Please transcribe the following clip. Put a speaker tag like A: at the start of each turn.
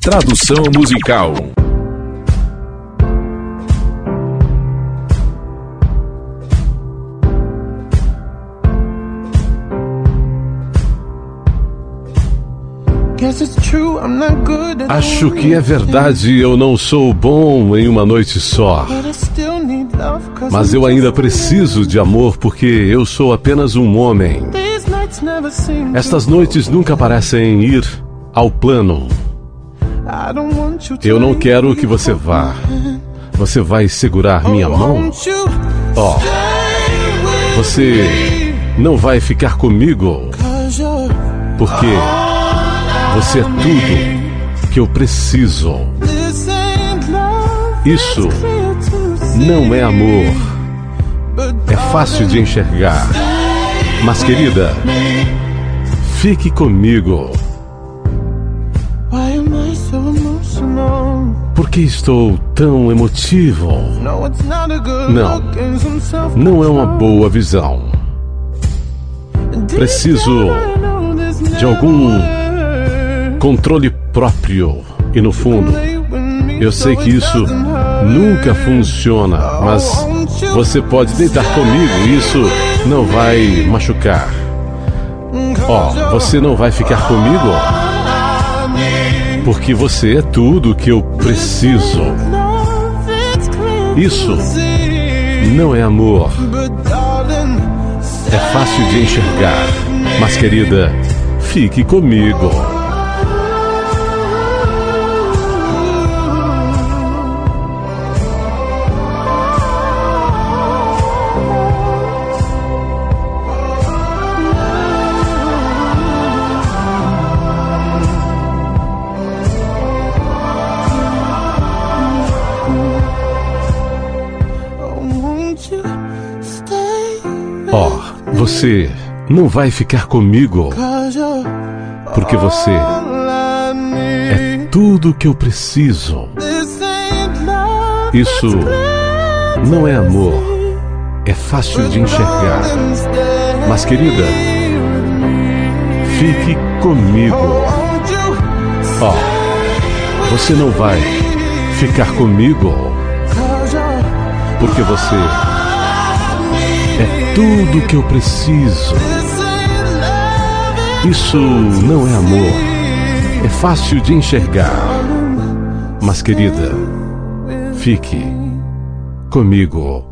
A: Tradução musical.
B: Acho que é verdade, eu não sou bom em uma noite só. Mas eu ainda preciso de amor porque eu sou apenas um homem. Estas noites nunca parecem ir ao plano. Eu não quero que você vá. Você vai segurar minha mão? Oh, você não vai ficar comigo? Porque você é tudo que eu preciso. Isso não é amor. É fácil de enxergar. Mas, querida, fique comigo. Por que estou tão emotivo? Não, não é uma boa visão. Preciso de algum controle próprio. E no fundo, eu sei que isso nunca funciona, mas você pode deitar comigo e isso não vai machucar. Ó, oh, você não vai ficar comigo? Porque você é tudo que eu preciso. Isso não é amor. É fácil de enxergar. Mas, querida, fique comigo. Você não vai ficar comigo, porque você é tudo que eu preciso. Isso não é amor, é fácil de enxergar. Mas, querida, fique comigo. Ó, oh, você não vai ficar comigo, porque você tudo que eu preciso. Isso não é amor. É fácil de enxergar. Mas, querida, fique comigo.